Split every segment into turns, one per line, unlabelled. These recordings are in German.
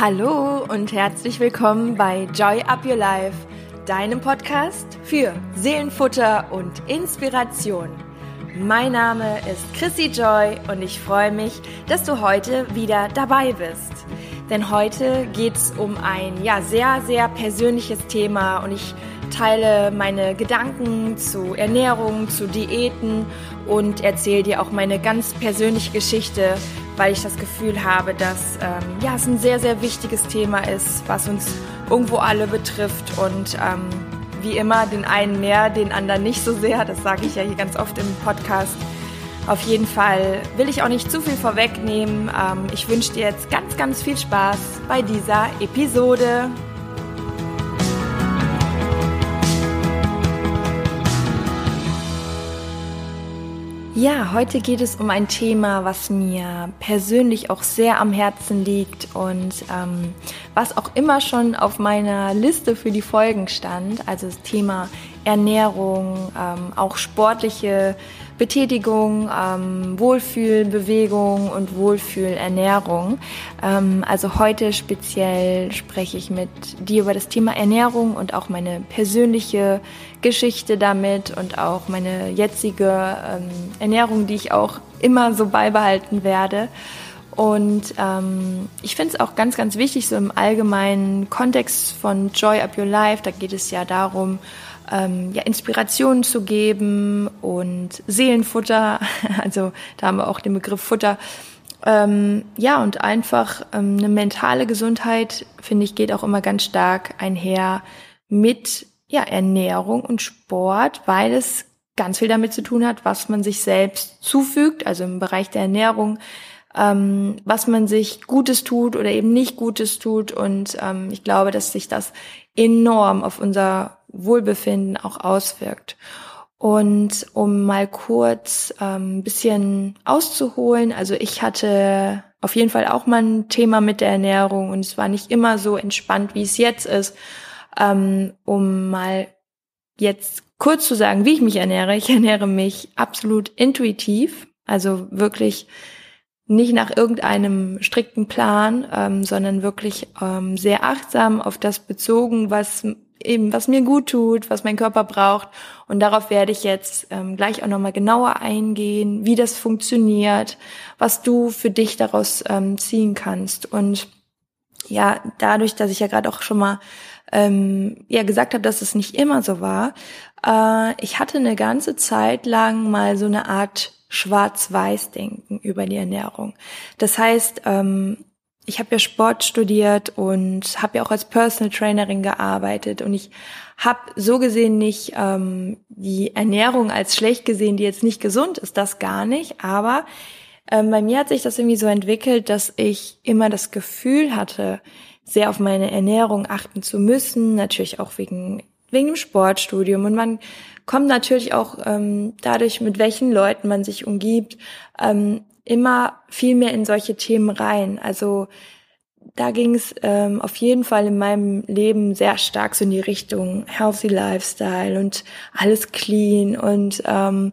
Hallo und herzlich willkommen bei Joy Up Your Life, deinem Podcast für Seelenfutter und Inspiration. Mein Name ist Chrissy Joy und ich freue mich, dass du heute wieder dabei bist. Denn heute geht es um ein ja sehr, sehr persönliches Thema und ich teile meine Gedanken zu Ernährung, zu Diäten und erzähle dir auch meine ganz persönliche Geschichte, weil ich das Gefühl habe, dass ähm, ja, es ein sehr, sehr wichtiges Thema ist, was uns irgendwo alle betrifft und ähm, wie immer den einen mehr, den anderen nicht so sehr. Das sage ich ja hier ganz oft im Podcast. Auf jeden Fall will ich auch nicht zu viel vorwegnehmen. Ähm, ich wünsche dir jetzt ganz, ganz viel Spaß bei dieser Episode. Ja, heute geht es um ein Thema, was mir persönlich auch sehr am Herzen liegt und ähm, was auch immer schon auf meiner Liste für die Folgen stand. Also das Thema Ernährung, ähm, auch sportliche Betätigung, ähm, Wohlfühlbewegung und Wohlfühlernährung. Ähm, also heute speziell spreche ich mit dir über das Thema Ernährung und auch meine persönliche Geschichte damit und auch meine jetzige ähm, Ernährung, die ich auch immer so beibehalten werde. Und ähm, ich finde es auch ganz, ganz wichtig, so im allgemeinen Kontext von Joy Up Your Life, da geht es ja darum, ähm, ja, Inspirationen zu geben und Seelenfutter, also da haben wir auch den Begriff Futter. Ähm, ja, und einfach ähm, eine mentale Gesundheit, finde ich, geht auch immer ganz stark einher mit ja, Ernährung und Sport, weil es ganz viel damit zu tun hat, was man sich selbst zufügt, also im Bereich der Ernährung, ähm, was man sich Gutes tut oder eben nicht Gutes tut. Und ähm, ich glaube, dass sich das enorm auf unser Wohlbefinden auch auswirkt. Und um mal kurz ähm, bisschen auszuholen, also ich hatte auf jeden Fall auch mal ein Thema mit der Ernährung und es war nicht immer so entspannt, wie es jetzt ist. Ähm, um mal jetzt kurz zu sagen, wie ich mich ernähre. Ich ernähre mich absolut intuitiv, also wirklich nicht nach irgendeinem strikten Plan, ähm, sondern wirklich ähm, sehr achtsam auf das bezogen, was eben, was mir gut tut, was mein Körper braucht. Und darauf werde ich jetzt ähm, gleich auch nochmal genauer eingehen, wie das funktioniert, was du für dich daraus ähm, ziehen kannst. Und ja, dadurch, dass ich ja gerade auch schon mal ähm, ja gesagt habe, dass es nicht immer so war, äh, ich hatte eine ganze Zeit lang mal so eine Art Schwarz-Weiß-Denken über die Ernährung. Das heißt, ähm, ich habe ja Sport studiert und habe ja auch als Personal Trainerin gearbeitet und ich habe so gesehen nicht ähm, die Ernährung als schlecht gesehen, die jetzt nicht gesund ist, das gar nicht. Aber ähm, bei mir hat sich das irgendwie so entwickelt, dass ich immer das Gefühl hatte, sehr auf meine Ernährung achten zu müssen, natürlich auch wegen wegen dem Sportstudium und man kommt natürlich auch ähm, dadurch, mit welchen Leuten man sich umgibt, ähm, immer viel mehr in solche Themen rein. Also da ging es ähm, auf jeden Fall in meinem Leben sehr stark so in die Richtung Healthy Lifestyle und alles clean. Und ähm,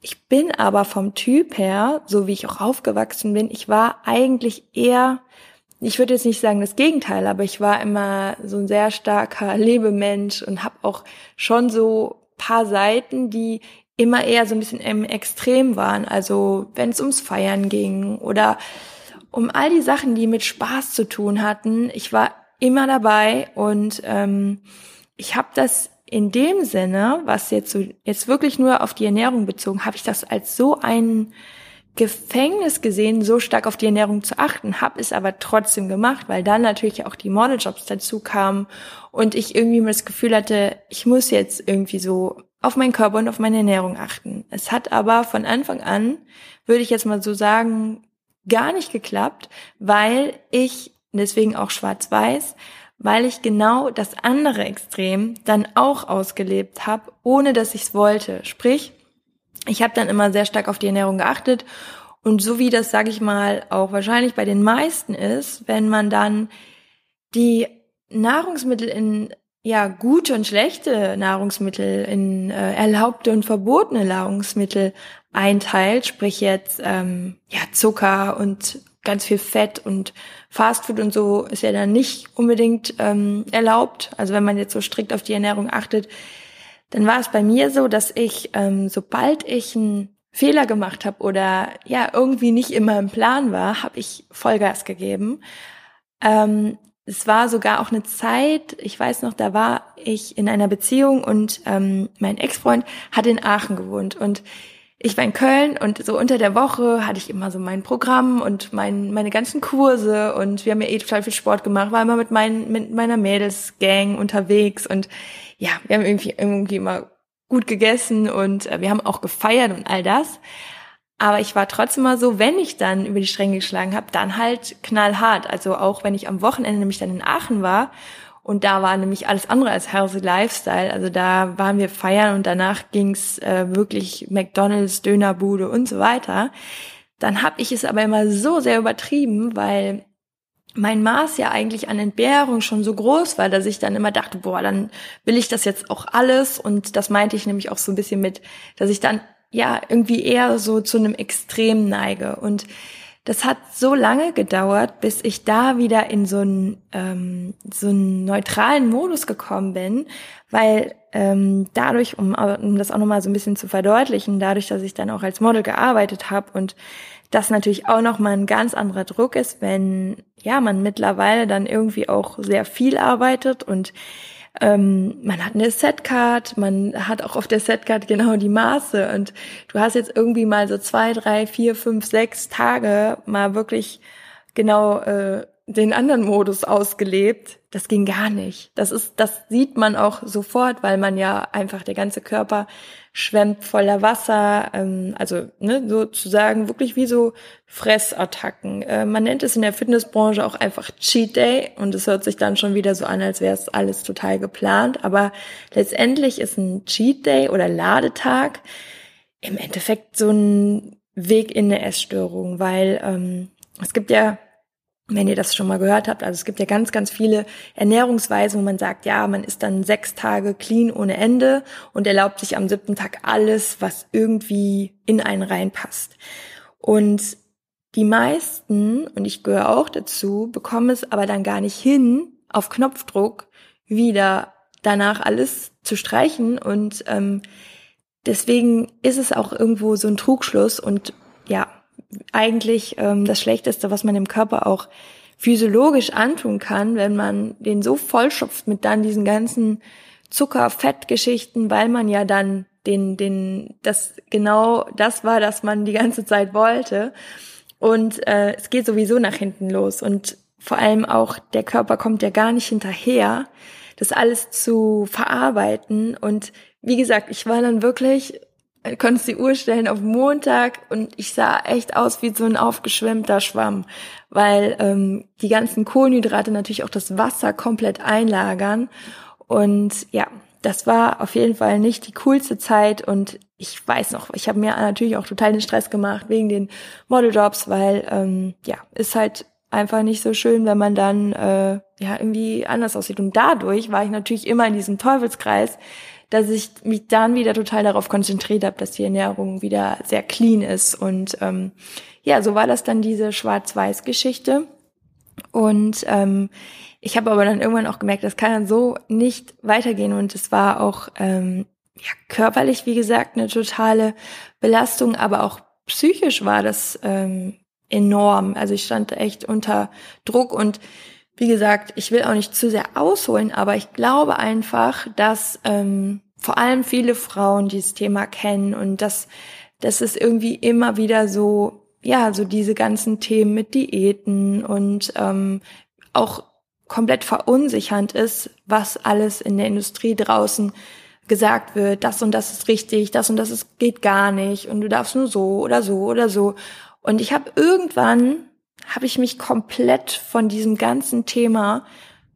ich bin aber vom Typ her, so wie ich auch aufgewachsen bin, ich war eigentlich eher ich würde jetzt nicht sagen das Gegenteil, aber ich war immer so ein sehr starker Lebemensch und habe auch schon so paar Seiten, die immer eher so ein bisschen im Extrem waren. Also wenn es ums Feiern ging oder um all die Sachen, die mit Spaß zu tun hatten. Ich war immer dabei und ähm, ich habe das in dem Sinne, was jetzt so jetzt wirklich nur auf die Ernährung bezogen, habe ich das als so einen Gefängnis gesehen, so stark auf die Ernährung zu achten, habe es aber trotzdem gemacht, weil dann natürlich auch die Modeljobs dazu kamen und ich irgendwie das Gefühl hatte, ich muss jetzt irgendwie so auf meinen Körper und auf meine Ernährung achten. Es hat aber von Anfang an, würde ich jetzt mal so sagen, gar nicht geklappt, weil ich, deswegen auch schwarz-weiß, weil ich genau das andere Extrem dann auch ausgelebt habe, ohne dass ich es wollte. Sprich, ich habe dann immer sehr stark auf die Ernährung geachtet und so wie das, sage ich mal, auch wahrscheinlich bei den meisten ist, wenn man dann die Nahrungsmittel in ja gute und schlechte Nahrungsmittel, in äh, erlaubte und verbotene Nahrungsmittel einteilt, sprich jetzt ähm, ja Zucker und ganz viel Fett und Fastfood und so ist ja dann nicht unbedingt ähm, erlaubt. Also wenn man jetzt so strikt auf die Ernährung achtet, dann war es bei mir so, dass ich, ähm, sobald ich einen Fehler gemacht habe oder ja irgendwie nicht immer im Plan war, habe ich Vollgas gegeben. Ähm, es war sogar auch eine Zeit, ich weiß noch, da war ich in einer Beziehung und ähm, mein Ex-Freund hat in Aachen gewohnt und ich war in Köln und so unter der Woche hatte ich immer so mein Programm und mein, meine ganzen Kurse und wir haben ja eh total viel Sport gemacht, war immer mit, mein, mit meiner Mädelsgang unterwegs und ja, wir haben irgendwie, irgendwie immer gut gegessen und äh, wir haben auch gefeiert und all das. Aber ich war trotzdem mal so, wenn ich dann über die Stränge geschlagen habe, dann halt knallhart. Also auch wenn ich am Wochenende nämlich dann in Aachen war und da war nämlich alles andere als healthy Lifestyle. Also da waren wir feiern und danach ging's äh, wirklich McDonald's, Dönerbude und so weiter. Dann habe ich es aber immer so sehr übertrieben, weil mein Maß ja eigentlich an Entbehrung schon so groß war, dass ich dann immer dachte, boah, dann will ich das jetzt auch alles. Und das meinte ich nämlich auch so ein bisschen mit, dass ich dann ja irgendwie eher so zu einem Extrem neige. Und das hat so lange gedauert, bis ich da wieder in so einen, ähm, so einen neutralen Modus gekommen bin, weil ähm, dadurch, um, um das auch nochmal so ein bisschen zu verdeutlichen, dadurch, dass ich dann auch als Model gearbeitet habe und das natürlich auch nochmal ein ganz anderer Druck ist, wenn ja man mittlerweile dann irgendwie auch sehr viel arbeitet und ähm, man hat eine Setcard, man hat auch auf der Setcard genau die Maße. Und du hast jetzt irgendwie mal so zwei, drei, vier, fünf, sechs Tage mal wirklich genau äh, den anderen Modus ausgelebt. Das ging gar nicht. Das ist, das sieht man auch sofort, weil man ja einfach der ganze Körper schwemmt voller Wasser, ähm, also ne, sozusagen wirklich wie so Fressattacken. Äh, man nennt es in der Fitnessbranche auch einfach Cheat Day und es hört sich dann schon wieder so an, als wäre es alles total geplant. Aber letztendlich ist ein Cheat Day oder Ladetag im Endeffekt so ein Weg in eine Essstörung, weil ähm, es gibt ja wenn ihr das schon mal gehört habt, also es gibt ja ganz, ganz viele Ernährungsweisen, wo man sagt, ja, man ist dann sechs Tage clean ohne Ende und erlaubt sich am siebten Tag alles, was irgendwie in einen reinpasst. Und die meisten, und ich gehöre auch dazu, bekommen es aber dann gar nicht hin, auf Knopfdruck wieder danach alles zu streichen und ähm, deswegen ist es auch irgendwo so ein Trugschluss und ja, eigentlich ähm, das Schlechteste, was man dem Körper auch physiologisch antun kann, wenn man den so vollschopft mit dann diesen ganzen Zucker-Fett-Geschichten, weil man ja dann den, den, das genau das war, das man die ganze Zeit wollte. Und äh, es geht sowieso nach hinten los. Und vor allem auch der Körper kommt ja gar nicht hinterher, das alles zu verarbeiten. Und wie gesagt, ich war dann wirklich konntest die Uhr stellen auf Montag und ich sah echt aus wie so ein aufgeschwemmter Schwamm, weil ähm, die ganzen Kohlenhydrate natürlich auch das Wasser komplett einlagern. Und ja, das war auf jeden Fall nicht die coolste Zeit und ich weiß noch, ich habe mir natürlich auch total den Stress gemacht wegen den Modeljobs, weil ähm, ja, ist halt einfach nicht so schön, wenn man dann äh, ja irgendwie anders aussieht. Und dadurch war ich natürlich immer in diesem Teufelskreis, dass ich mich dann wieder total darauf konzentriert habe, dass die Ernährung wieder sehr clean ist. Und ähm, ja, so war das dann diese Schwarz-Weiß-Geschichte. Und ähm, ich habe aber dann irgendwann auch gemerkt, das kann dann so nicht weitergehen. Und es war auch ähm, ja, körperlich, wie gesagt, eine totale Belastung, aber auch psychisch war das ähm, enorm. Also ich stand echt unter Druck und wie gesagt, ich will auch nicht zu sehr ausholen, aber ich glaube einfach, dass ähm, vor allem viele Frauen dieses Thema kennen und dass, dass es irgendwie immer wieder so, ja, so diese ganzen Themen mit Diäten und ähm, auch komplett verunsichernd ist, was alles in der Industrie draußen gesagt wird, das und das ist richtig, das und das ist, geht gar nicht und du darfst nur so oder so oder so. Und ich habe irgendwann habe ich mich komplett von diesem ganzen Thema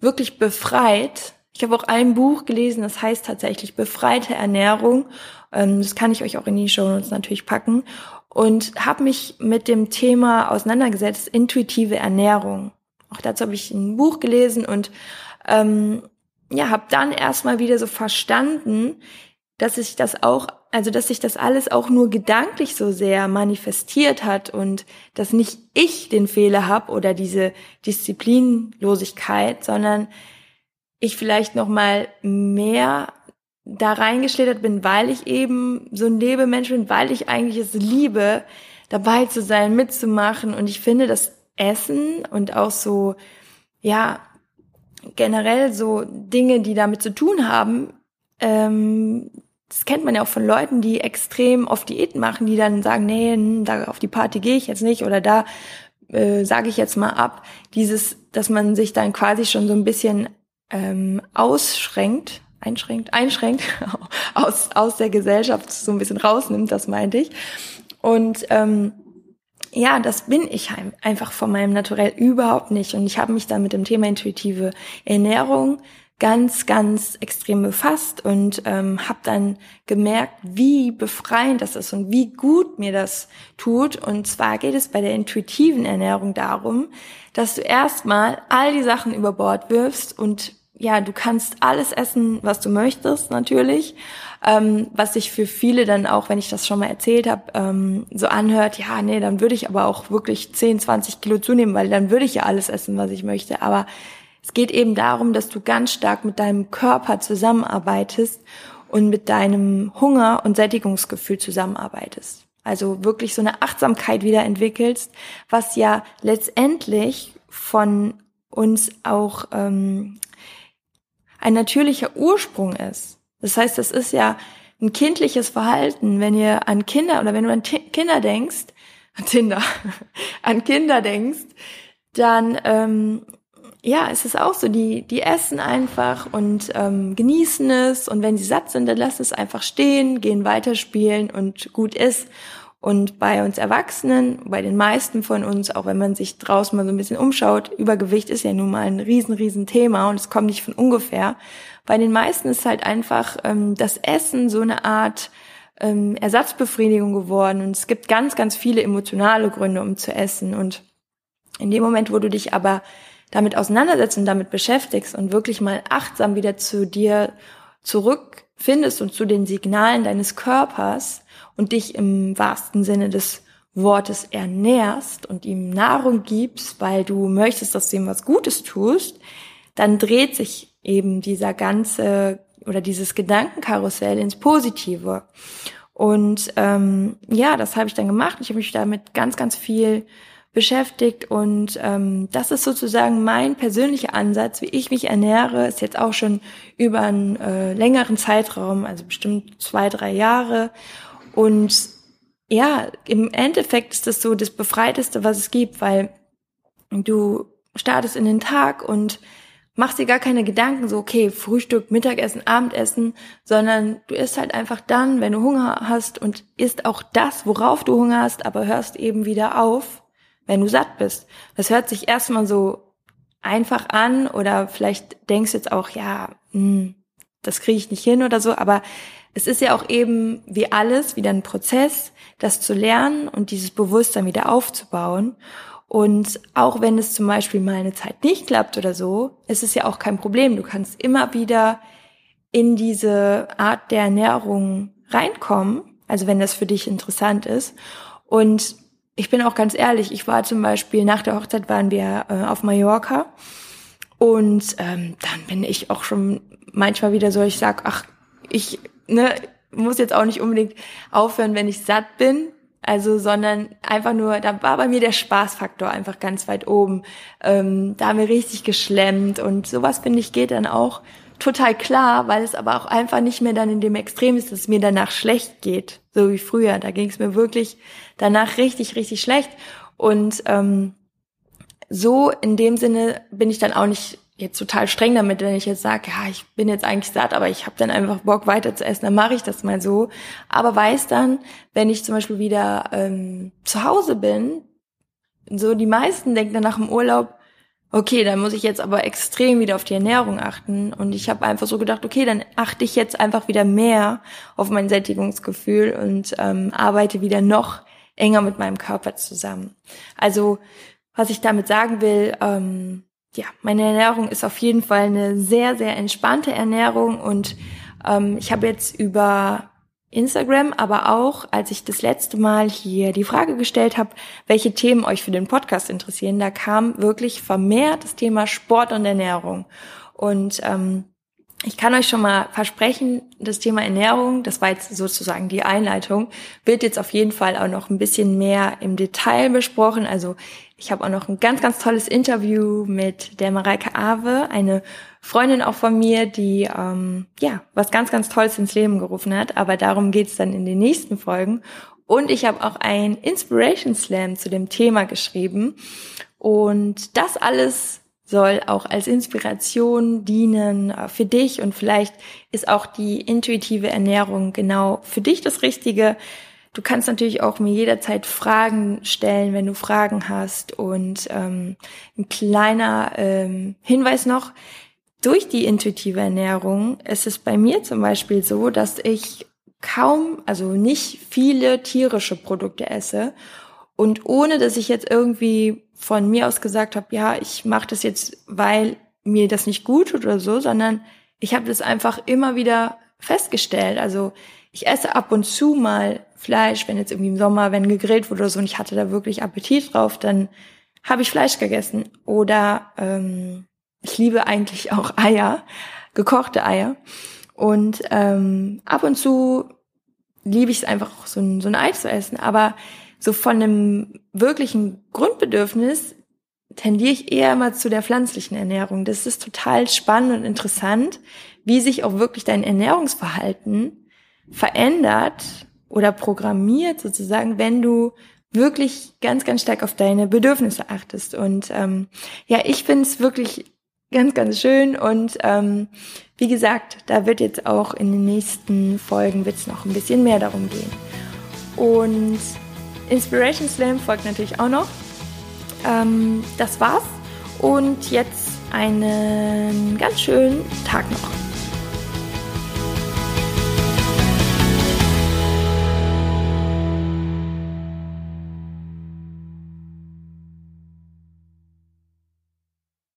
wirklich befreit. Ich habe auch ein Buch gelesen, das heißt tatsächlich Befreite Ernährung. Ähm, das kann ich euch auch in die Show Notes natürlich packen. Und habe mich mit dem Thema auseinandergesetzt, intuitive Ernährung. Auch dazu habe ich ein Buch gelesen und ähm, ja, habe dann erstmal wieder so verstanden, dass sich das auch, also dass sich das alles auch nur gedanklich so sehr manifestiert hat und dass nicht ich den Fehler habe oder diese Disziplinlosigkeit, sondern ich vielleicht noch mal mehr da reingeschlittert bin, weil ich eben so ein Lebemensch bin, weil ich eigentlich es liebe, dabei zu sein, mitzumachen. Und ich finde, das Essen und auch so, ja, generell so Dinge, die damit zu tun haben, ähm, das kennt man ja auch von Leuten, die extrem auf Diäten machen, die dann sagen, nee, da auf die Party gehe ich jetzt nicht oder da äh, sage ich jetzt mal ab. Dieses, dass man sich dann quasi schon so ein bisschen ähm, ausschränkt, einschränkt, einschränkt, aus, aus der Gesellschaft so ein bisschen rausnimmt, das meinte ich. Und ähm, ja, das bin ich einfach von meinem Naturell überhaupt nicht. Und ich habe mich dann mit dem Thema intuitive Ernährung ganz, ganz extrem befasst und ähm, habe dann gemerkt, wie befreiend das ist und wie gut mir das tut. Und zwar geht es bei der intuitiven Ernährung darum, dass du erstmal all die Sachen über Bord wirfst und ja, du kannst alles essen, was du möchtest, natürlich. Ähm, was sich für viele dann auch, wenn ich das schon mal erzählt habe, ähm, so anhört, ja, nee, dann würde ich aber auch wirklich 10, 20 Kilo zunehmen, weil dann würde ich ja alles essen, was ich möchte. Aber es geht eben darum, dass du ganz stark mit deinem Körper zusammenarbeitest und mit deinem Hunger und Sättigungsgefühl zusammenarbeitest. Also wirklich so eine Achtsamkeit wieder entwickelst, was ja letztendlich von uns auch ähm, ein natürlicher Ursprung ist. Das heißt, das ist ja ein kindliches Verhalten, wenn ihr an Kinder oder wenn du an T Kinder denkst, an Tinder, an Kinder denkst, dann ähm, ja, es ist auch so, die, die essen einfach und ähm, genießen es und wenn sie satt sind, dann lassen es einfach stehen, gehen weiterspielen und gut ist. Und bei uns Erwachsenen, bei den meisten von uns, auch wenn man sich draußen mal so ein bisschen umschaut, Übergewicht ist ja nun mal ein riesen, riesen Thema und es kommt nicht von ungefähr. Bei den meisten ist halt einfach ähm, das Essen so eine Art ähm, Ersatzbefriedigung geworden und es gibt ganz, ganz viele emotionale Gründe, um zu essen. Und in dem Moment, wo du dich aber damit auseinandersetzt und damit beschäftigst und wirklich mal achtsam wieder zu dir zurückfindest und zu den Signalen deines Körpers und dich im wahrsten Sinne des Wortes ernährst und ihm Nahrung gibst, weil du möchtest, dass du ihm was Gutes tust, dann dreht sich eben dieser ganze oder dieses Gedankenkarussell ins Positive. Und ähm, ja, das habe ich dann gemacht. Ich habe mich damit ganz, ganz viel beschäftigt und ähm, das ist sozusagen mein persönlicher Ansatz, wie ich mich ernähre, ist jetzt auch schon über einen äh, längeren Zeitraum, also bestimmt zwei, drei Jahre. Und ja, im Endeffekt ist das so das Befreiteste, was es gibt, weil du startest in den Tag und machst dir gar keine Gedanken, so okay, Frühstück, Mittagessen, Abendessen, sondern du isst halt einfach dann, wenn du Hunger hast und isst auch das, worauf du Hunger hast, aber hörst eben wieder auf wenn du satt bist. Das hört sich erstmal so einfach an oder vielleicht denkst du jetzt auch, ja, mh, hm, das kriege ich nicht hin oder so, aber es ist ja auch eben wie alles wieder ein Prozess, das zu lernen und dieses Bewusstsein wieder aufzubauen. Und auch wenn es zum Beispiel mal eine Zeit nicht klappt oder so, ist es ja auch kein Problem. Du kannst immer wieder in diese Art der Ernährung reinkommen, also wenn das für dich interessant ist. Und ich bin auch ganz ehrlich, ich war zum Beispiel nach der Hochzeit waren wir äh, auf Mallorca und ähm, dann bin ich auch schon manchmal wieder so, ich sag, ach, ich ne, muss jetzt auch nicht unbedingt aufhören, wenn ich satt bin, also, sondern einfach nur, da war bei mir der Spaßfaktor einfach ganz weit oben. Ähm, da haben wir richtig geschlemmt und sowas, finde ich, geht dann auch total klar, weil es aber auch einfach nicht mehr dann in dem Extrem ist, dass es mir danach schlecht geht, so wie früher. Da ging es mir wirklich danach richtig, richtig schlecht. Und ähm, so in dem Sinne bin ich dann auch nicht jetzt total streng damit, wenn ich jetzt sage, ja, ich bin jetzt eigentlich satt, aber ich habe dann einfach Bock weiter zu essen, dann mache ich das mal so. Aber weiß dann, wenn ich zum Beispiel wieder ähm, zu Hause bin, so die meisten denken dann nach dem Urlaub, okay, dann muss ich jetzt aber extrem wieder auf die Ernährung achten. Und ich habe einfach so gedacht, okay, dann achte ich jetzt einfach wieder mehr auf mein Sättigungsgefühl und ähm, arbeite wieder noch enger mit meinem Körper zusammen. Also, was ich damit sagen will, ähm, ja, meine Ernährung ist auf jeden Fall eine sehr, sehr entspannte Ernährung und Ähm, ich habe jetzt über Instagram, aber auch, als ich das letzte Mal hier die Frage gestellt habe, welche Themen euch für den Podcast interessieren, da kam wirklich vermehrt das Thema Sport und Ernährung. Und ähm, ich kann euch schon mal versprechen, das Thema Ernährung, das war jetzt sozusagen die Einleitung, wird jetzt auf jeden Fall auch noch ein bisschen mehr im Detail besprochen. Also ich habe auch noch ein ganz, ganz tolles Interview mit der Mareike Awe, eine Freundin auch von mir, die ähm, ja was ganz, ganz Tolles ins Leben gerufen hat. Aber darum geht's dann in den nächsten Folgen. Und ich habe auch ein Inspiration Slam zu dem Thema geschrieben. Und das alles soll auch als Inspiration dienen äh, für dich und vielleicht ist auch die intuitive Ernährung genau für dich das Richtige. Du kannst natürlich auch mir jederzeit Fragen stellen, wenn du Fragen hast. Und ähm, ein kleiner ähm, Hinweis noch, durch die intuitive Ernährung ist es bei mir zum Beispiel so, dass ich kaum, also nicht viele tierische Produkte esse. Und ohne dass ich jetzt irgendwie von mir aus gesagt habe, ja, ich mache das jetzt, weil mir das nicht gut tut oder so, sondern ich habe das einfach immer wieder festgestellt. Also ich esse ab und zu mal Fleisch, wenn jetzt irgendwie im Sommer, wenn gegrillt wurde oder so und ich hatte da wirklich Appetit drauf, dann habe ich Fleisch gegessen. Oder ähm, ich liebe eigentlich auch Eier, gekochte Eier. Und ähm, ab und zu liebe ich es einfach so ein, so ein Ei zu essen. Aber so von einem wirklichen Grundbedürfnis tendiere ich eher immer zu der pflanzlichen Ernährung. Das ist total spannend und interessant, wie sich auch wirklich dein Ernährungsverhalten verändert oder programmiert sozusagen, wenn du wirklich ganz, ganz stark auf deine Bedürfnisse achtest. Und ähm, ja, ich finde es wirklich ganz, ganz schön. Und ähm, wie gesagt, da wird jetzt auch in den nächsten Folgen wird's noch ein bisschen mehr darum gehen. Und Inspiration Slam folgt natürlich auch noch. Ähm, das war's. Und jetzt einen ganz schönen Tag noch.